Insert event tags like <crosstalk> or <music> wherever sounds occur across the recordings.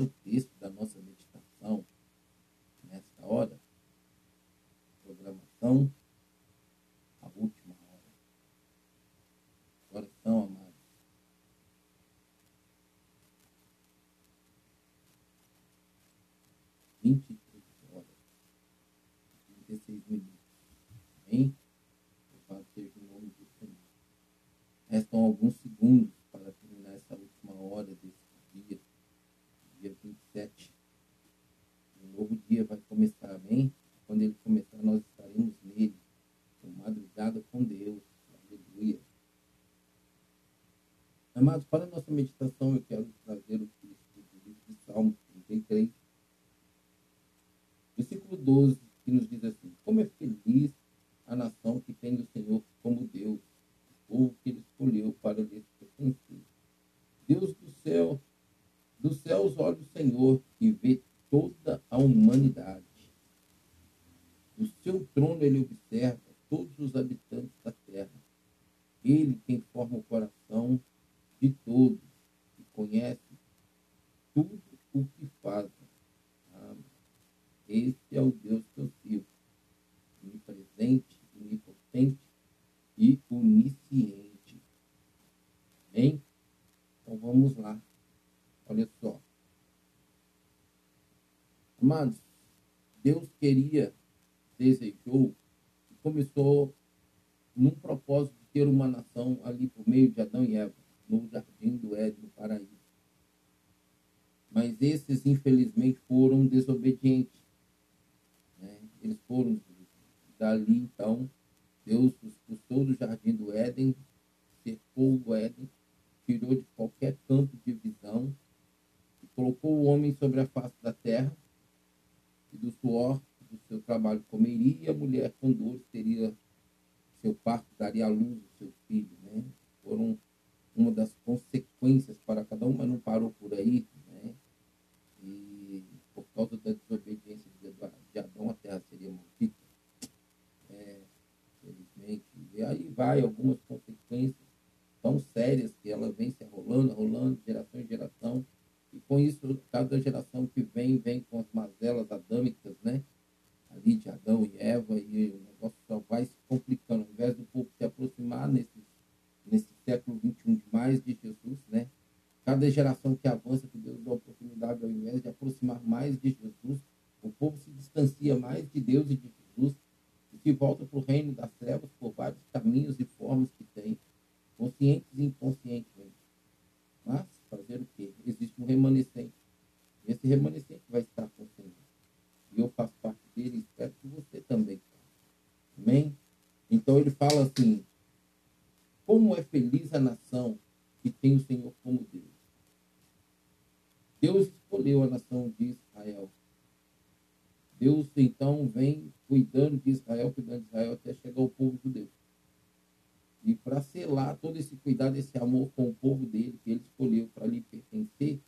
para o texto da nossa meditação nesta hora. Programação, a última hora. Oração, amados. Vinte e três horas, trinta e seis minutos. Amém? Louvado seja o nome do Senhor. Restam alguns segundos para terminar essa última hora desse dia, dia 27. Um novo dia vai começar, amém? Quando ele começar, nós estaremos nele, com madrugada com Deus. Aleluia. Amados, para a nossa meditação, eu quero trazer o texto do livro de Salmos 33, versículo 12, que nos diz assim: Como é feliz a nação que tem o Senhor como Deus, o povo que ele escolheu para lhe pertencer. Deus do céu, do céu olha o Senhor e vê toda a humanidade. Do seu trono ele observa todos os habitantes da terra. Ele quem forma o coração de todos e conhece tudo o que fazem. Amém. Esse é o Deus que eu sirvo, onipresente, onipotente e onisciente. Amém? Então vamos lá. Olha só. Amados, Deus queria, desejou e começou num propósito de ter uma nação ali por meio de Adão e Eva, no jardim do Éden, no paraíso. Mas esses, infelizmente, foram desobedientes. Né? Eles foram dali, então, Deus os expulsou do jardim do Éden, cercou o Éden, tirou de qualquer campo de visão e colocou o homem sobre a face da terra e do suor do seu trabalho comeria e a mulher com dores teria seu parto, daria à luz o seu filho, né? Foram uma das consequências para cada um, mas não parou por aí, né? E por causa da desobediência de Adão, a terra seria maldita. É, infelizmente. E aí vai algumas consequências tão sérias que ela vem se rolando, rolando, geração em geração. E com isso, cada geração que vem, vem com as mazelas adâmicas, né? Ali de Adão e Eva, e o negócio só vai se complicando. Ao invés do povo se aproximar nesse, nesse século XXI mais de Jesus, né? Cada geração que avança, que Deus dá oportunidade, ao invés de aproximar mais de Jesus, o povo se distancia mais de Deus e de Jesus e se volta para o reino das trevas por vários caminhos e formas que tem, conscientes e inconscientes. Mas, fazer o quê? Existe um remanescente. E esse remanescente vai estar com o Senhor. E eu faço parte dele e espero que você também. Amém? Então ele fala assim: como é feliz a nação que tem o Senhor como Deus. Deus escolheu a nação de Israel. Deus então vem cuidando de Israel, cuidando de Israel até chegar ao povo judeu. E para selar todo esse cuidado, esse amor com o povo dele, que ele escolheu para lhe pertencer,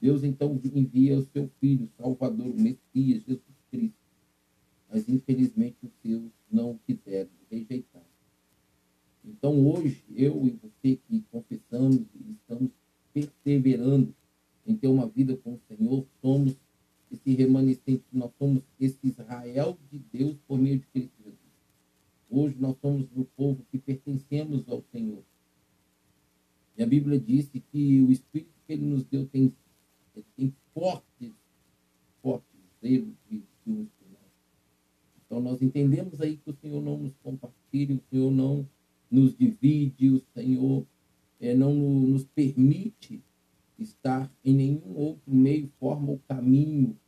Deus então envia o seu filho, Salvador, o Messias, Jesus Cristo. Mas infelizmente os seus não quiseram, rejeitaram. Então hoje, eu e você que confessamos e estamos perseverando em ter uma vida com o Senhor, somos esse remanescente, nós somos esse Israel de Deus por meio de Cristo Jesus. Hoje nós somos o povo que pertencemos ao Senhor. E a Bíblia disse que o Espírito que Ele nos deu tem, tem fortes, fortes zelos de nós. Então nós entendemos aí que o Senhor não nos compartilha, o Senhor não nos divide, o Senhor é, não nos permite estar em nenhum outro meio, forma ou caminho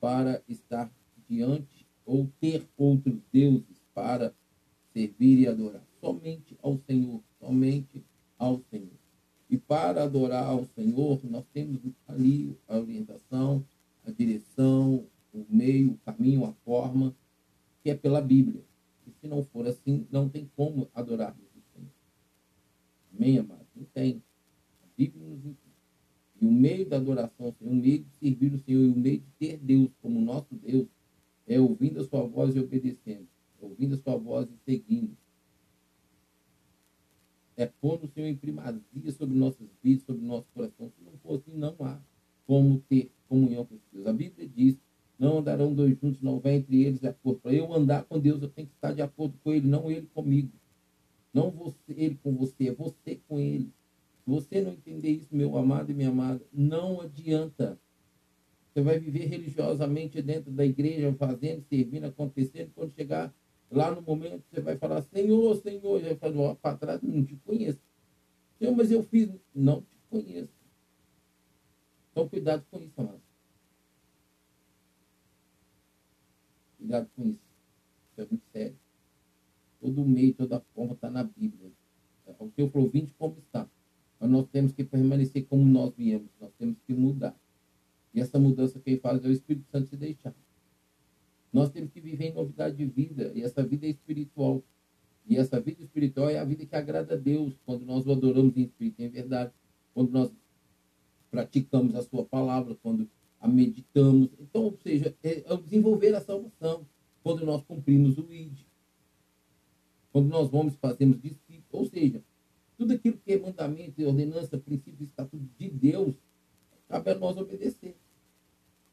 para estar diante ou ter outros deuses para servir e adorar. Somente ao Senhor, somente ao Senhor. E para adorar ao Senhor, nós temos ali a orientação, a direção, o meio, o caminho, a forma, que é pela Bíblia. E se não for assim, não tem como adorarmos o Senhor. Amém, amados? Não tem. A Bíblia nos. O meio da adoração, o meio de servir o Senhor e o meio de ter Deus como nosso Deus é ouvindo a sua voz e obedecendo. É ouvindo a sua voz e seguindo. É pondo o Senhor em primazia sobre nossas vidas, sobre nosso coração. Se não for assim, não há. como ter comunhão com Deus. A Bíblia diz: não andarão dois juntos, não vai entre eles de acordo. Para eu andar com Deus, eu tenho que estar de acordo com Ele, não Ele comigo. Não você, Ele com você, é você com Ele. Você não entender isso, meu amado e minha amada, não adianta. Você vai viver religiosamente dentro da igreja, fazendo, servindo, acontecendo. Quando chegar lá no momento, você vai falar, Senhor, Senhor. Já falou, ó, para trás, não te conheço. Senhor, mas eu fiz. Não te conheço. Então, cuidado com isso, amado. Cuidado com isso. Isso é muito sério. Todo meio, toda forma está na Bíblia. O Senhor falou, vinde como está. Mas nós temos que permanecer como nós viemos. Nós temos que mudar. E essa mudança que ele faz é o Espírito Santo se deixar. Nós temos que viver em novidade de vida. E essa vida é espiritual. E essa vida espiritual é a vida que agrada a Deus. Quando nós o adoramos em espírito e em verdade. Quando nós praticamos a sua palavra. Quando a meditamos. Então, ou seja, é, é desenvolver a salvação. Quando nós cumprimos o ID. Quando nós vamos fazemos discípulos. Ou seja, tudo aquilo que é mandamento, ordenança, princípio, estatuto de Deus, cabe a nós obedecer.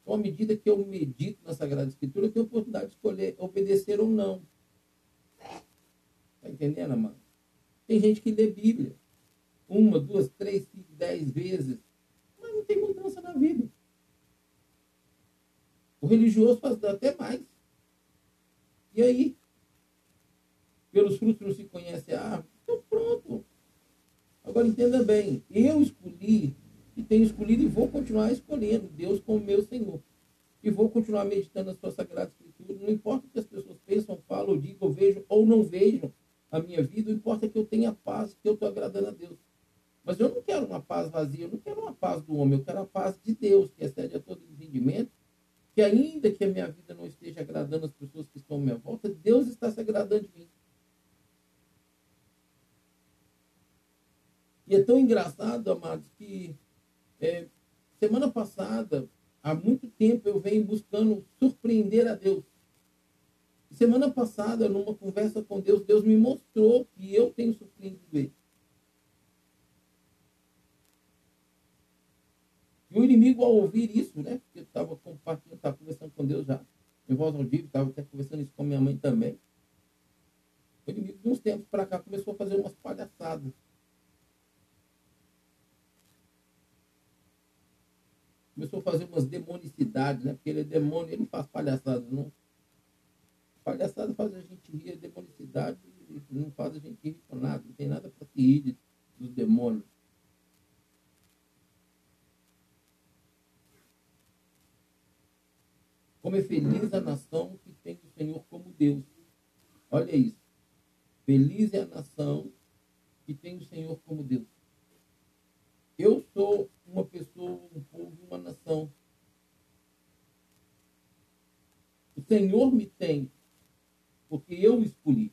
Então, à medida que eu medito na Sagrada Escritura, eu tenho a oportunidade de escolher obedecer ou não. Está entendendo, amado? Tem gente que lê Bíblia uma, duas, três, cinco, dez vezes, mas não tem mudança na vida. O religioso faz até mais. E aí? Pelos frutos não se conhece a árvore? Então pronto. Agora entenda bem, eu escolhi e tenho escolhido e vou continuar escolhendo Deus como meu Senhor. E vou continuar meditando a sua Sagrada Escritura. Não importa o que as pessoas pensam, falam, digam, vejam ou não vejam a minha vida, o importa é que eu tenha paz, que eu estou agradando a Deus. Mas eu não quero uma paz vazia, eu não quero uma paz do homem, eu quero a paz de Deus, que excede a todo entendimento, que ainda que a minha vida não esteja agradando as pessoas que estão à minha volta, Deus está se agradando de mim. E é tão engraçado, amados, que é, semana passada, há muito tempo, eu venho buscando surpreender a Deus. Semana passada, numa conversa com Deus, Deus me mostrou que eu tenho surpreendido Ele. E o inimigo, ao ouvir isso, né? Porque eu estava compartilhando, estava conversando com Deus já, em voz audível, estava até conversando isso com minha mãe também. O inimigo, de uns tempos para cá, começou a fazer umas palhaçadas. Começou a fazer umas demonicidades, né? Porque ele é demônio, ele não faz palhaçada, não. Palhaçada faz a gente rir, a demonicidade não faz a gente rir com nada, não tem nada para se rir dos demônios. Como é feliz a nação que tem o Senhor como Deus. Olha isso. Feliz é a nação que tem o Senhor como Deus. Eu sou uma pessoa, um povo, uma nação. O Senhor me tem, porque eu escolhi.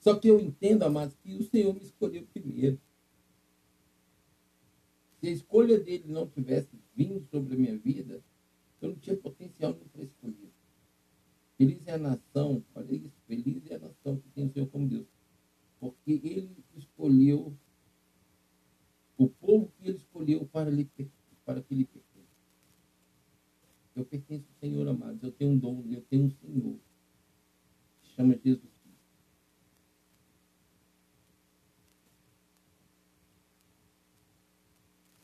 Só que eu entendo, amados, que o Senhor me escolheu primeiro. Se a escolha dele não tivesse vindo sobre a minha vida, eu não tinha potencial para escolher. Feliz é a nação, olha isso, feliz é a nação que tem o Senhor como Deus. Porque ele escolheu o povo que ele escolheu para, lhe, para que ele pertence. Eu pertenço ao Senhor, amados. Eu tenho um dom, eu tenho um Senhor. Que chama Jesus Cristo.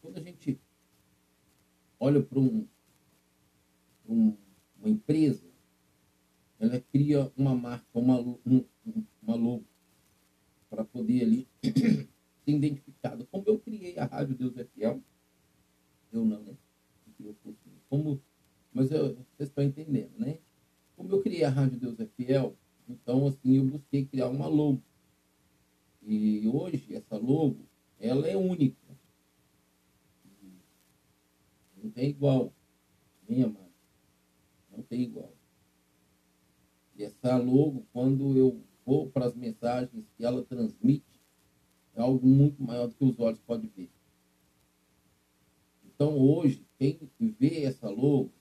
Quando a gente olha para um, um, uma empresa, ela cria uma marca, uma, um, uma logo, para poder ali <clears throat> ser identificado. Como eu criei a Rádio Deus é Fiel, eu não, né? Como, mas eu, vocês estão entendendo, né? Como eu criei a Rádio Deus é Fiel, então assim eu busquei criar uma logo. E hoje essa logo, ela é única. Não tem igual. Minha amada. Não tem igual. Essa logo, quando eu vou para as mensagens que ela transmite, é algo muito maior do que os olhos podem ver. Então, hoje, quem vê essa logo,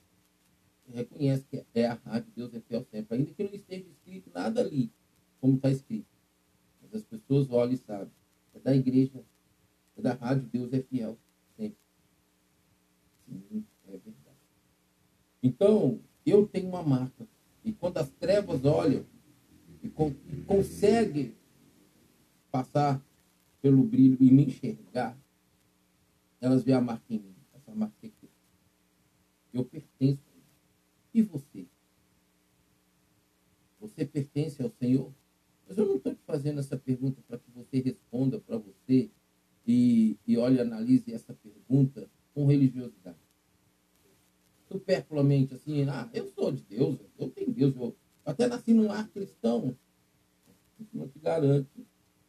reconhece que é a Rádio Deus é Fiel Sempre. Ainda que não esteja escrito nada ali, como está escrito. Mas as pessoas olham e sabem. É da igreja, é da rádio, Deus é fiel. Sempre. Sim, é verdade. Então, eu tenho uma marca. E quando as trevas olham e, con e conseguem passar pelo brilho e me enxergar, elas veem a marca em mim. Essa marca é aqui. Eu pertenço a ele. E você? Você pertence ao Senhor? Mas eu não estou te fazendo essa pergunta para que você responda para você e, e olhe, analise essa pergunta com religiosidade. Superfluamente assim, ah, eu sou de Deus, eu tenho Deus, eu até nasci num ar cristão. Isso não te garante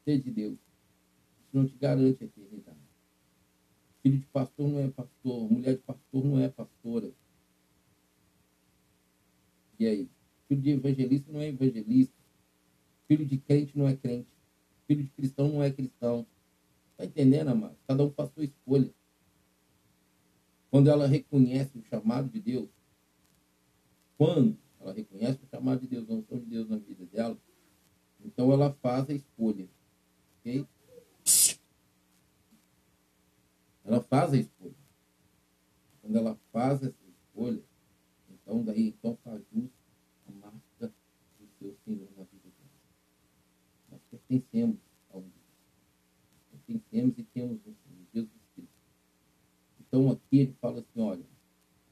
ser de Deus. Isso não te garante a eternidade. Filho de pastor não é pastor, mulher de pastor não é pastora. E aí? Filho de evangelista não é evangelista. Filho de crente não é crente. Filho de cristão não é cristão. Está entendendo, amado? Cada um faz sua escolha. Quando ela reconhece o chamado de Deus, quando ela reconhece o chamado de Deus, a unção de Deus na vida dela, então ela faz a escolha. Ok? Ela faz a escolha. Quando ela faz essa escolha, então daí então faz jus a marca do seu Senhor na vida dela. Nós pertencemos a um Deus. Pertencemos e temos um. Então aqui ele fala assim, olha,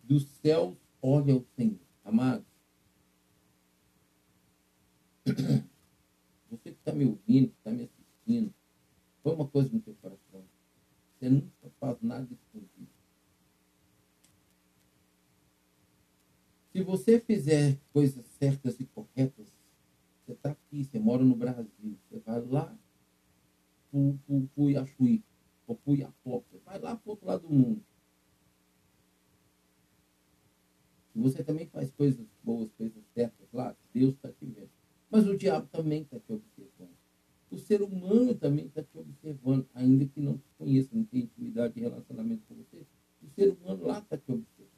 dos céus olha o Senhor. Amado, você que está me ouvindo, que está me assistindo, põe uma coisa no teu coração. Você nunca faz nada escondido. Se você fizer coisas certas e corretas, você está aqui, você mora no Brasil, você vai lá para o Iachuí, ou para o Iapó, você vai lá para o outro lado do mundo. Se você também faz coisas boas, coisas certas lá, Deus está te vendo. Mas o diabo também está te observando. O ser humano também está te observando, ainda que não te conheça, não tenha intimidade e relacionamento com você. O ser humano lá está te observando.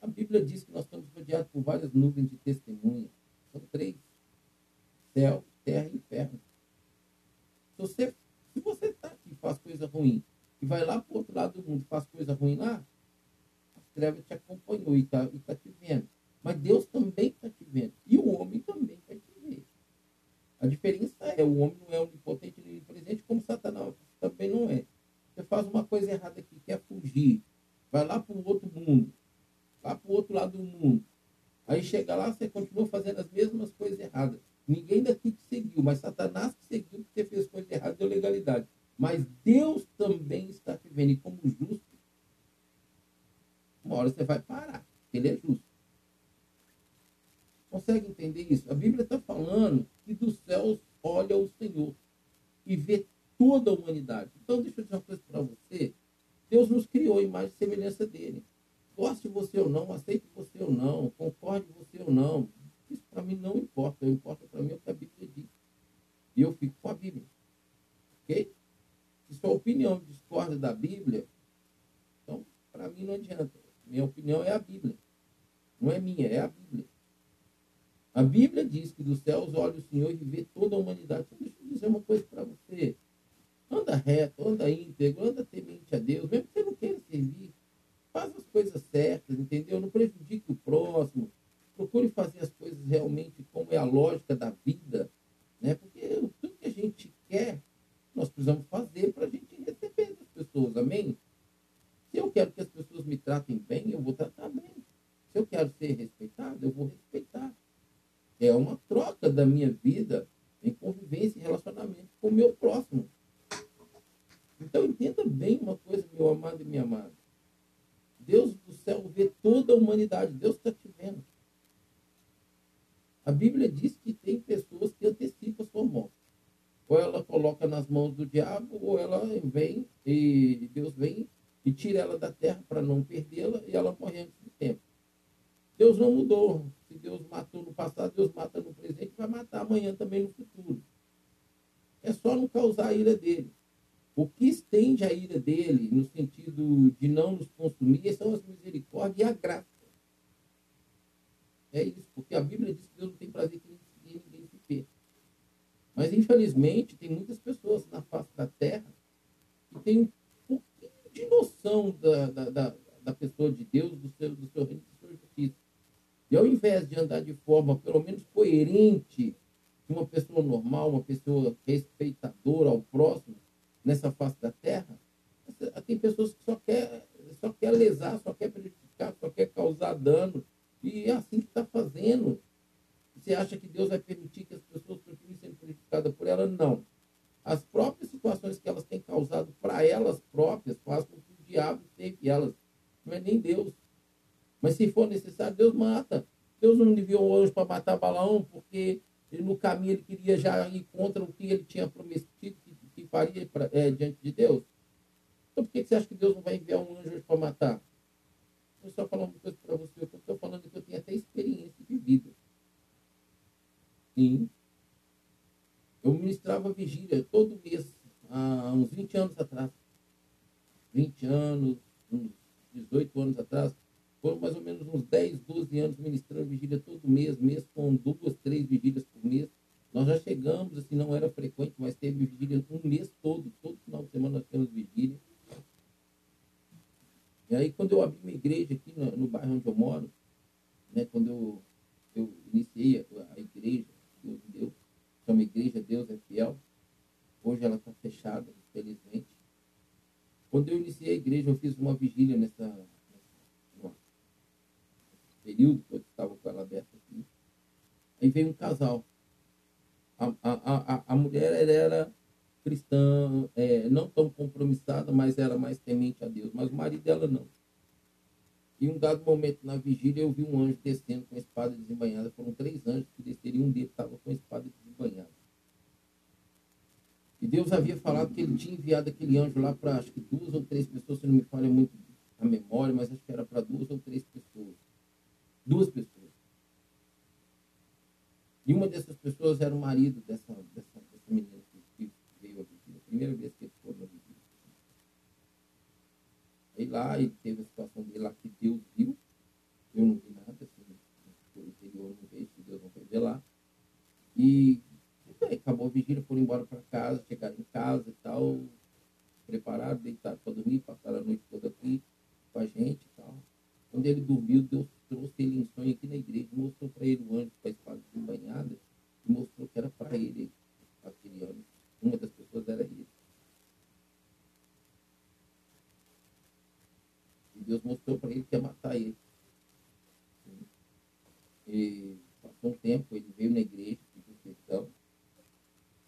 A Bíblia diz que nós estamos rodeados por várias nuvens de testemunha. São três: céu, terra e inferno. Se você está aqui e faz coisa ruim, e vai lá para o outro lado do mundo e faz coisa ruim lá, trevas te acompanhou e está tá te vendo. Mas Deus também está te vendo. E o homem também vai te ver. A diferença é, o homem não é onipotente nem presente, como Satanás também não é. Você faz uma coisa errada aqui, quer fugir, vai lá para o outro mundo, lá para o outro lado do mundo. Aí chega lá, você continua fazendo as mesmas coisas erradas. Ninguém daqui te seguiu, mas Satanás te seguiu porque você fez coisa errada, deu legalidade. Mas Deus também está te vendo. E como justo, uma hora você vai parar, ele é justo. Consegue entender isso? A Bíblia está falando que dos céus olha o Senhor e vê toda a humanidade. Então, deixa eu dizer uma coisa para você. Deus nos criou em imagem e semelhança dele. Goste você ou não, aceite você ou não, concorde você ou não. Isso para mim não importa. O importa para mim é o que a Bíblia diz. E eu fico com a Bíblia. Ok? Se sua opinião discorda da Bíblia, então para mim não adianta. Minha opinião é a Bíblia. Não é minha, é a Bíblia. A Bíblia diz que dos céus olha o Senhor e vê toda a humanidade. Então, deixa eu dizer uma coisa para você. Anda reto, anda íntegro, anda temente a Deus, mesmo que você não queira servir. Faz as coisas certas, entendeu? Não prejudique o próximo. Procure fazer as coisas realmente como é a lógica da vida. Né? Porque tudo que a gente quer, nós precisamos fazer para a gente receber das pessoas. Amém? Se eu quero que as pessoas me tratem bem, eu vou tratar bem. Se eu quero ser respeitado, eu vou respeitar. É uma troca da minha vida em convivência e relacionamento com o meu próximo. Então entenda bem uma coisa, meu amado e minha amada. Deus do céu vê toda a humanidade. Deus está te vendo. A Bíblia diz que tem pessoas que antecipam a sua morte. Ou ela coloca nas mãos do diabo, ou ela vem e Deus vem e tira ela da terra para não perdê-la e ela morre antes do tempo. Deus não mudou. Se Deus matou no passado, Deus mata no presente, vai matar amanhã também no futuro. É só não causar a ira dele. O que estende a ira dele, no sentido de não nos consumir, são as misericórdias e a graça. É isso, porque a Bíblia diz que Deus não tem prazer que ninguém se perca. Mas, infelizmente, tem muitas pessoas na face da Terra que têm um de noção da, da, da, da pessoa de Deus, do seu, do seu reino, da justiça. E ao invés de andar de forma, pelo menos, coerente, uma pessoa normal, uma pessoa respeitadora ao próximo, nessa face da Terra, tem pessoas que só quer, só quer lesar, só quer prejudicar, só quer causar dano. E é assim que está fazendo. Você acha que Deus vai permitir que as pessoas continuem sendo prejudicadas por ela? Não. As próprias situações que elas têm causado para elas próprias fazem com que o diabo teve elas. Não é nem Deus. Mas se for necessário, Deus mata. Deus não enviou o anjo para matar Balaão, porque ele, no caminho ele queria já ir contra o que ele tinha prometido que, que faria pra, é, diante de Deus. Então por que você acha que Deus não vai enviar um anjo para matar? Vou só falar uma coisa para você. Eu estou falando que eu tenho até experiência de vida. Sim. Eu ministrava vigília todo mês, há uns 20 anos atrás. 20 anos, uns 18 anos atrás. Foram mais ou menos uns 10, 12 anos ministrando vigília todo mês, mês com duas, três vigílias por mês. Nós já chegamos, assim, não era frequente, mas teve vigília um mês todo, todo final de semana nós temos vigília. E aí, quando eu abri minha igreja aqui no, no bairro onde eu moro, né, quando eu, eu iniciei a, a igreja, Deus me deu, chama Igreja Deus é Fiel, hoje ela está fechada, infelizmente. Quando eu iniciei a igreja, eu fiz uma vigília nessa, nessa período que eu estava com ela aberta aqui. Aí veio um casal. A, a, a, a mulher era cristã, é, não tão compromissada, mas era mais temente a Deus. Mas o marido dela não. E um dado momento na vigília eu vi um anjo descendo com a espada desembanhada. Foram três anjos que desceram e um deles estava com a espada desembanhada. E Deus havia falado que ele tinha enviado aquele anjo lá para acho que duas ou três pessoas, se não me falha muito a memória, mas acho que era para duas ou três pessoas. Duas pessoas. E uma dessas pessoas era o marido dessa, dessa, dessa menina primeira vez que ele foi na vigília. Aí lá, ele teve a situação dele lá que Deus viu. Eu não vi nada, assim, por interior não vejo, Deus não revelar. E aí, acabou a vigília, foram embora para casa, chegaram em casa e tal, prepararam, deitaram para dormir, passaram a noite toda aqui com a gente e tal. Quando ele dormiu, Deus trouxe ele em sonho aqui na igreja, mostrou para ele o anjo com a espada banhada e mostrou que era para ele aquele anjo. Uma das pessoas era ele. E Deus mostrou para ele que ia matar ele. E passou um tempo, ele veio na igreja, pediu perdão.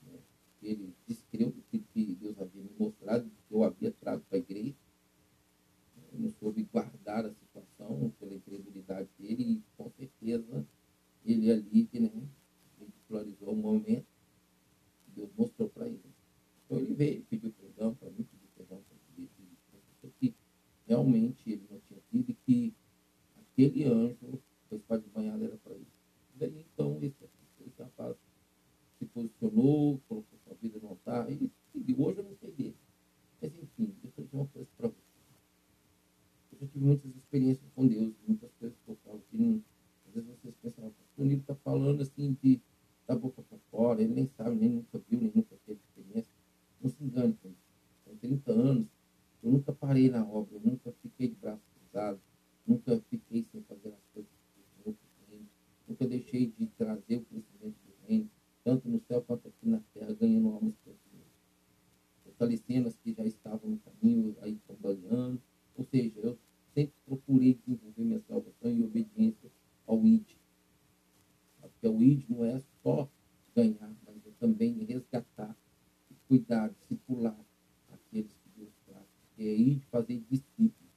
Né? Ele descreveu o que Deus havia me mostrado, que eu havia trago para a igreja. Ele não soube guardar a situação pela incredulidade dele e com certeza ele ali, né, ridicularizou o momento Deus mostrou para ele. Então ele veio, pediu perdão para mim, pediu perdão para ele, disse que realmente ele não tinha sido e que aquele anjo, a espada de banhada era para ele. Daí então esse, esse rapaz se posicionou, colocou sua vida no altar e seguiu. Hoje eu não sei dele. Mas enfim, deixa eu dizer uma coisa para você. Eu já tive muitas experiências com Deus, muitas coisas que eu falo que às vezes vocês pensam, o Nilo está falando assim de da boca para fora, ele nem sabe, nem nunca viu, nem nunca teve experiência. Não se engane. São 30 anos, eu nunca parei na obra, eu nunca fiquei de braço cruzado, nunca fiquei sem fazer as coisas do reino, nunca deixei de trazer o crescimento do reino, tanto no céu quanto aqui na terra, ganhando almas para Deus. Fortalecendo as que já estavam no caminho, aí cambaleando. Ou seja, eu sempre procurei desenvolver minha salvação em obediência ao ID porque o ID não é só ganhar, mas é também resgatar, cuidar, discipular aqueles que Deus traz. É ir fazer discípulos.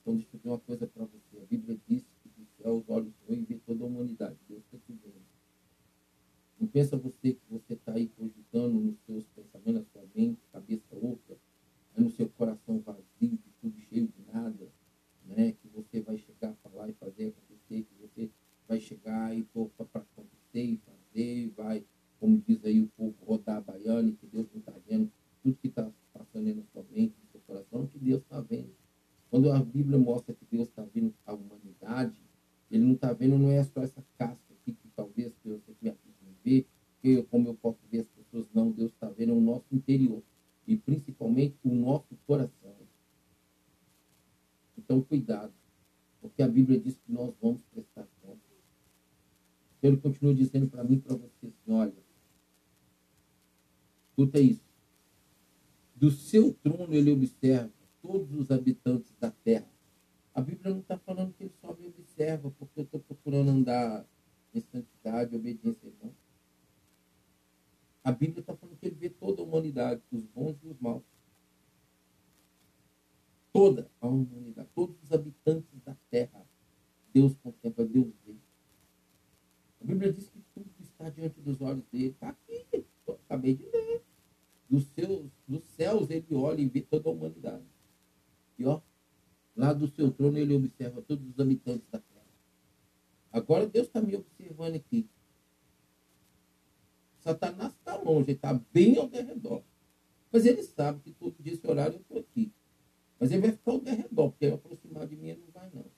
Então, deixa eu dizer uma coisa para você. A Bíblia diz que do céu os olhos vão e vê toda a humanidade. Deus está te vendo. Não pensa você que você está aí cogitando nos seus pensamentos, na sua mente, cabeça oca, no seu coração vazio, de tudo cheio de nada, né? que você vai chegar a falar e fazer acontecer, que você vai chegar e para acontecer e fazer, vai, como diz aí o povo, rodar a baiana, que Deus não está vendo tudo que está passando aí na sua mente, no seu coração, que Deus está vendo. Quando a Bíblia mostra que Deus está vendo a humanidade, ele não está vendo, não é só essa casca aqui, que talvez que você me ver, porque, como eu posso ver, as pessoas não, Deus está vendo o nosso interior e principalmente o nosso coração. Então, cuidado, porque a Bíblia diz que nós vamos prestar conta. Ele continua dizendo para mim e para você assim: olha, escuta isso. Do seu trono ele observa todos os habitantes da terra. A Bíblia não está falando que ele só me observa porque eu estou procurando andar em santidade, obediência, não. A Bíblia está falando que ele vê toda a humanidade, os bons e os maus. Toda a humanidade, todos os habitantes da terra. Deus contempla, Deus vê. A Bíblia diz que tudo está diante dos olhos dele. Está aqui, eu acabei de ler. Dos, seus, dos céus ele olha e vê toda a humanidade. E ó, lá do seu trono ele observa todos os habitantes da terra. Agora Deus está me observando aqui. Satanás está longe, está bem ao redor. Mas ele sabe que todo dia esse horário eu estou aqui. Mas ele vai ficar ao redor, porque aproximar de mim ele não vai, não.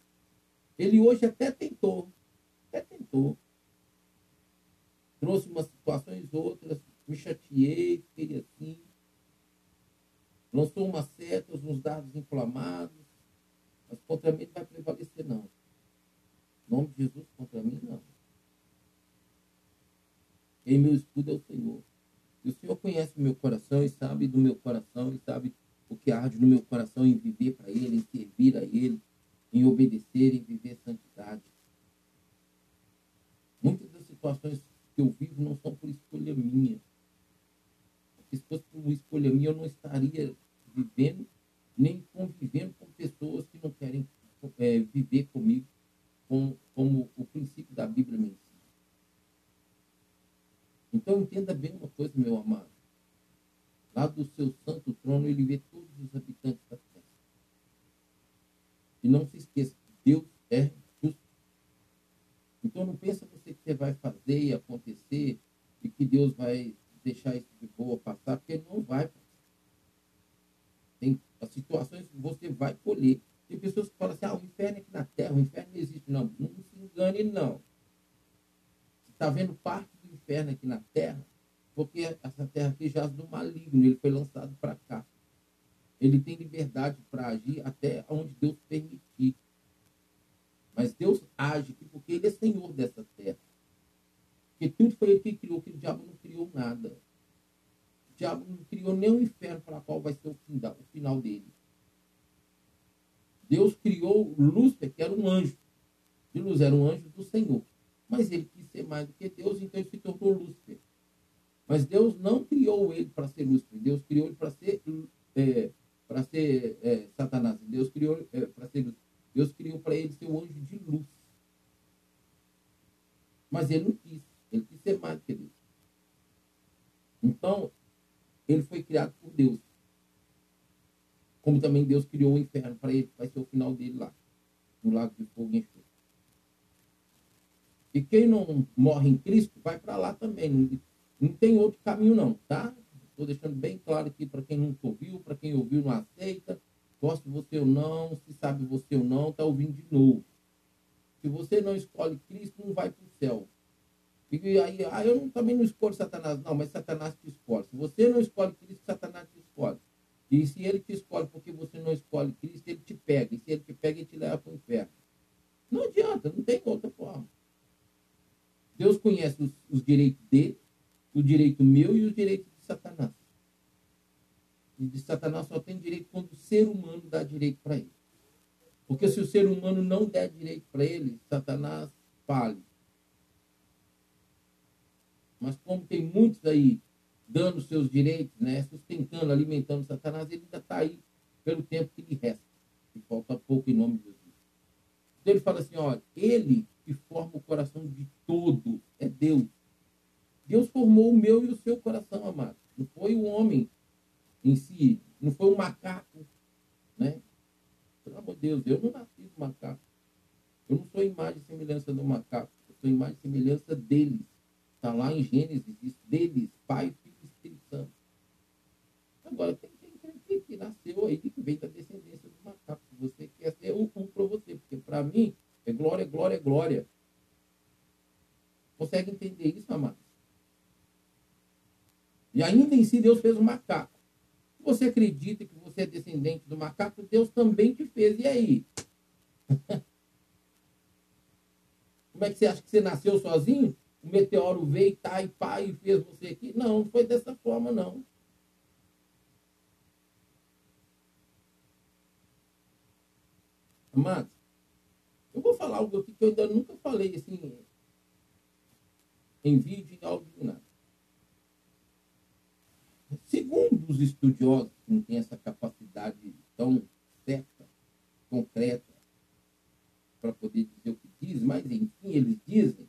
Ele hoje até tentou, até tentou. Trouxe umas situações outras, me chateei, fiquei assim. Lançou umas setas, uns dados inflamados. Mas contra mim não vai prevalecer, não. Em nome de Jesus, contra mim, não. Em meu escudo é o Senhor. E o Senhor conhece o meu coração e sabe do meu coração e sabe o que arde no meu coração em viver para Ele, em servir a Ele, em obedecer, em viver santidade. Muitas das situações que eu vivo não são por escolha minha. Se fosse por escolha minha, eu não estaria vivendo nem convivendo com pessoas que não querem é, viver comigo com, como o princípio da Bíblia me ensina. Então entenda bem uma coisa, meu amado. Lá do seu santo trono, ele vê todos os habitantes da terra. E não se esqueça que Deus é justo. Então não pensa você que você vai fazer e acontecer e que Deus vai deixar isso de boa passar, porque não vai passar. Tem as situações que você vai colher. Tem pessoas que falam assim, ah, o inferno é aqui na terra, o inferno não existe. Não, não se engane, não. Você está vendo parte inferno aqui na terra, porque essa terra aqui jaz do maligno, ele foi lançado para cá. Ele tem liberdade para agir até onde Deus permitir. Mas Deus age porque ele é senhor dessa terra. Porque tudo foi ele que criou, que o diabo não criou nada. O diabo não criou nem o inferno para qual vai ser o final, o final dele. Deus criou Lúcifer, que era um anjo. De luz era um anjo do Senhor. Mas ele quis ser mais do que Deus, então ele se tornou Lúcifer. Mas Deus não criou ele para ser Lúcifer. Deus criou ele para ser, é, para ser é, Satanás. Deus criou é, para ser Lúcifer. Deus criou para ele ser o anjo de luz. Mas ele não quis. Ele quis ser mais que Deus. Então, ele foi criado por Deus. Como também Deus criou o inferno para ele, vai ser o final dele lá, no lago de fogo e enxofre. E quem não morre em Cristo vai para lá também. Não, não tem outro caminho, não, tá? Estou deixando bem claro aqui para quem nunca ouviu, para quem ouviu não aceita, gosta você ou não, se sabe você ou não, está ouvindo de novo. Se você não escolhe Cristo, não vai para o céu. E aí, ah, eu também não escolho Satanás. Não, mas Satanás te escolhe. Se você não escolhe Cristo, Satanás te escolhe. E se ele te escolhe porque você não escolhe Cristo, ele te pega. E se ele te pega, ele te leva para o inferno. Não adianta, não tem outra forma. Deus conhece os, os direitos dele, o direito meu e os direitos Satanás. E de Satanás só tem direito quando o ser humano dá direito para ele. Porque se o ser humano não der direito para ele, Satanás fale. Mas como tem muitos aí dando seus direitos, né, sustentando, alimentando Satanás, ele ainda está aí pelo tempo que lhe resta. E falta pouco em nome de Jesus. Então ele fala assim, olha, ele que forma o coração de todo é Deus. Deus formou o meu e o seu coração, amado. Não foi o homem em si, não foi o macaco, né? Pelo amor de Deus, eu não nasci do macaco. Eu não sou imagem e semelhança do macaco. Eu sou imagem e semelhança deles. Está lá em Gênesis, diz deles, Pai, Filho e Espírito Santo. Agora, tem quem que nasceu aí, que vem da descendência do macaco. Você quer ser um para você, porque para mim, é glória, glória, glória. Consegue entender isso, amados? E ainda em si Deus fez o macaco. Se você acredita que você é descendente do macaco, Deus também te fez. E aí? <laughs> Como é que você acha que você nasceu sozinho? O meteoro veio, tá, e pá, e fez você aqui? Não, não foi dessa forma, não. Amados, eu vou falar algo aqui que eu ainda nunca falei assim, em vídeo, em áudio, nada. Segundo os estudiosos, que não têm essa capacidade tão certa, concreta, para poder dizer o que diz, mas enfim, eles dizem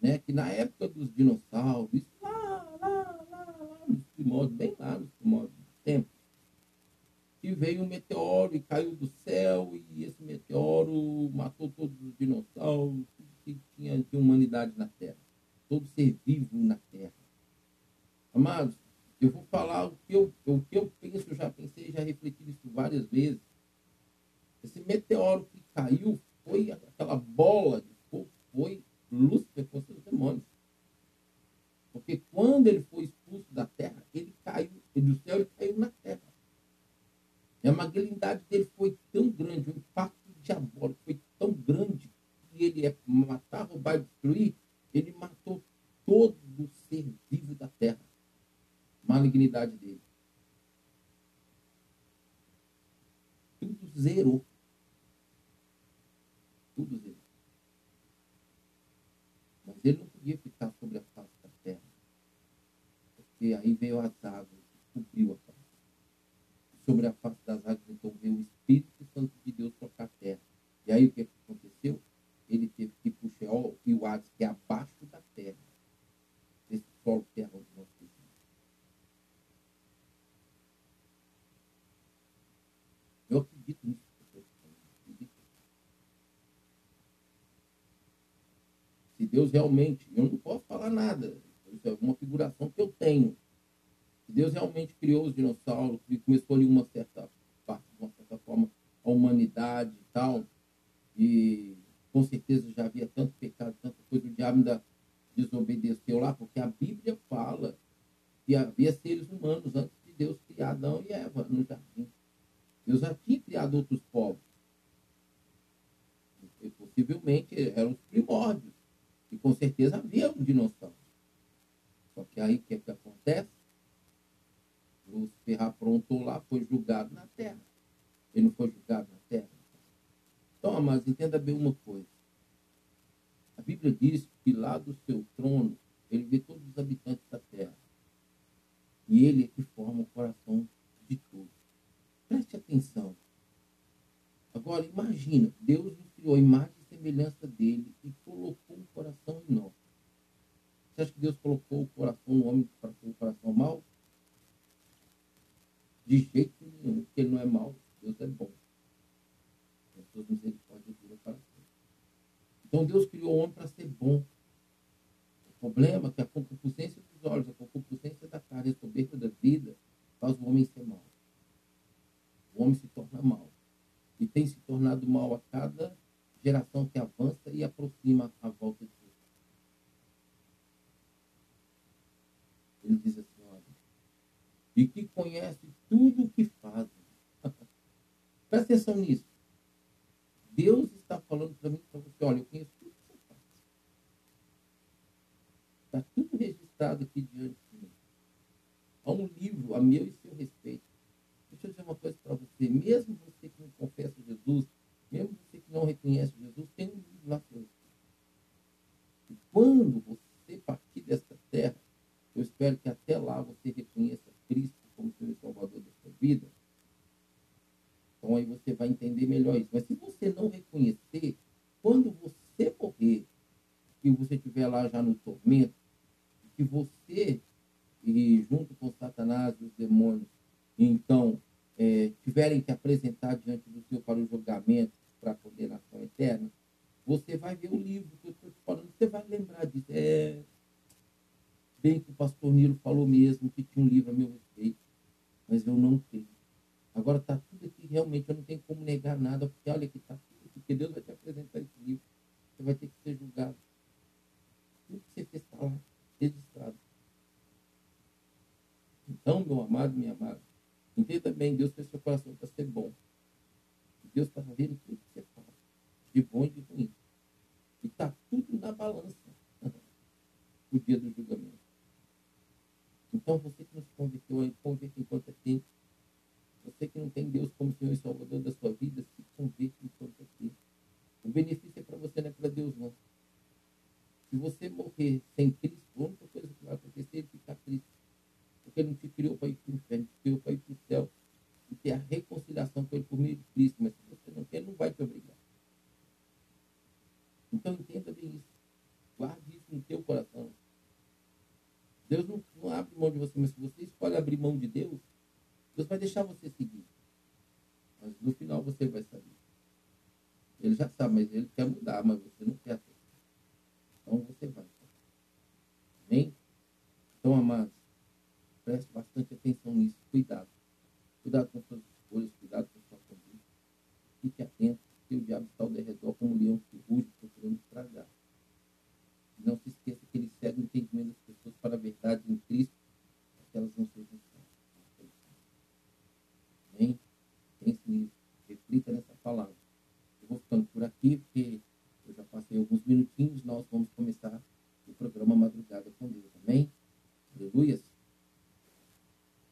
né, que na época dos dinossauros, lá, lá, lá, lá, nos primórdios, bem lá nos primórdios do tempo, que veio um meteoro e caiu do céu, e esse meteoro matou todos os dinossauros, que tinha de humanidade na Terra, todo ser vivo na Terra. Amados, eu vou falar o que eu, o que eu penso, eu já pensei, já refleti isso várias vezes. Esse meteoro que caiu foi aquela bola de fogo, foi Lúcifer com seus demônios. Porque quando ele foi expulso da terra, ele caiu, do céu ele caiu na terra. E a malignidade dele foi tão grande, o impacto diabólico foi tão grande, que ele é matar, roubar e destruir, ele matou todo o ser vivo da terra. Malignidade dele. Tudo zerou. Tudo zerou. Mas ele não podia ficar sobre a face da terra. Porque aí veio a face sobre a face das águas, então veio o Espírito Santo de Deus tocar a terra. E aí o que aconteceu? Ele teve que ir para o Sheol e o Hades, que é abaixo da terra, desse solo terra onde nós vivemos. Eu acredito nisso. Se Deus realmente, eu não posso falar nada, isso é uma figuração que eu tenho. Deus realmente criou os dinossauros, e começou ali uma certa parte, de uma certa forma, a humanidade e tal, e com certeza já havia tanto pecado, tanta coisa, o diabo ainda desobedeceu lá, porque a Bíblia fala que havia seres humanos antes de Deus criar Adão e Eva no jardim. Deus já tinha criado outros povos. E, possivelmente eram os primórdios. E com certeza havia um dinossauro. Só que aí o que, é que acontece? Lúcifer aprontou lá, foi julgado na terra. Ele não foi julgado na terra. Então, mas entenda bem uma coisa. A Bíblia diz que lá do seu trono, ele vê todos os habitantes da terra. E ele é que forma o coração de todos. Preste atenção. Agora, imagina, Deus nos criou a imagem e semelhança dele e colocou um coração em nós. Você acha que Deus colocou o coração no homem para ter o coração mau? De jeito nenhum, porque ele não é mau, Deus é bom. Então Deus criou o homem para ser bom. O problema é que a concupiscência dos olhos, a concupiscência da carne, a soberba da vida, faz o homem ser mau. O homem se torna mau. E tem se tornado mal a cada geração que avança e aproxima a volta de Deus. Ele diz assim, e que conhece tudo o que fazem. <laughs> Presta atenção nisso. Deus está falando para mim para você, olha, eu conheço tudo que você faz. Está tudo registrado aqui diante de mim. Há um livro a meu e seu respeito. Deixa eu dizer uma coisa para você. Mesmo você que não confessa Jesus, mesmo você que não reconhece Jesus, tem um livro. E quando você partir dessa terra, eu espero que até lá você reconheça Cristo como seu Salvador da sua vida. Então aí você vai entender melhor isso. Mas se você não reconhecer, quando você morrer, que você estiver lá já no tormento, que você, e junto com Satanás e os demônios, então, é, tiverem que apresentar diante do Senhor para o julgamento, para a condenação eterna, você vai ver o livro que eu estou te falando, você vai lembrar disso. É, bem que o pastor Nilo falou mesmo que tinha um livro a meu respeito, mas eu não tenho. Agora está tudo aqui, realmente, eu não tenho como negar nada, porque olha que está tudo aqui, porque Deus vai te apresentar esse livro. Você vai ter que ser julgado. Tudo que você fez está lá, registrado. amado, minha amada, entenda bem, Deus fez seu coração para ser bom. Deus está vendo tudo que você faz, de bom e de ruim. E está tudo na balança o dia do julgamento. Então, você que não se converteu aí, converte enquanto é tempo. Você que não tem Deus como Senhor e Salvador da sua vida, se converte enquanto é tempo. O benefício é para você, não é para Deus, não. Se você morrer sem Cristo, a única coisa que vai acontecer é ficar triste. Porque ele não te criou para ir para o inferno, te criou para ir para o e ter a reconciliação com ele por meio de Cristo. Mas se você não quer, ele não vai te obrigar. Então entenda bem isso. Guarde isso no teu coração. Deus não, não abre mão de você, mas se você escolhe abrir mão de Deus, Deus vai deixar você seguir. Mas no final você vai saber. Ele já sabe, mas ele quer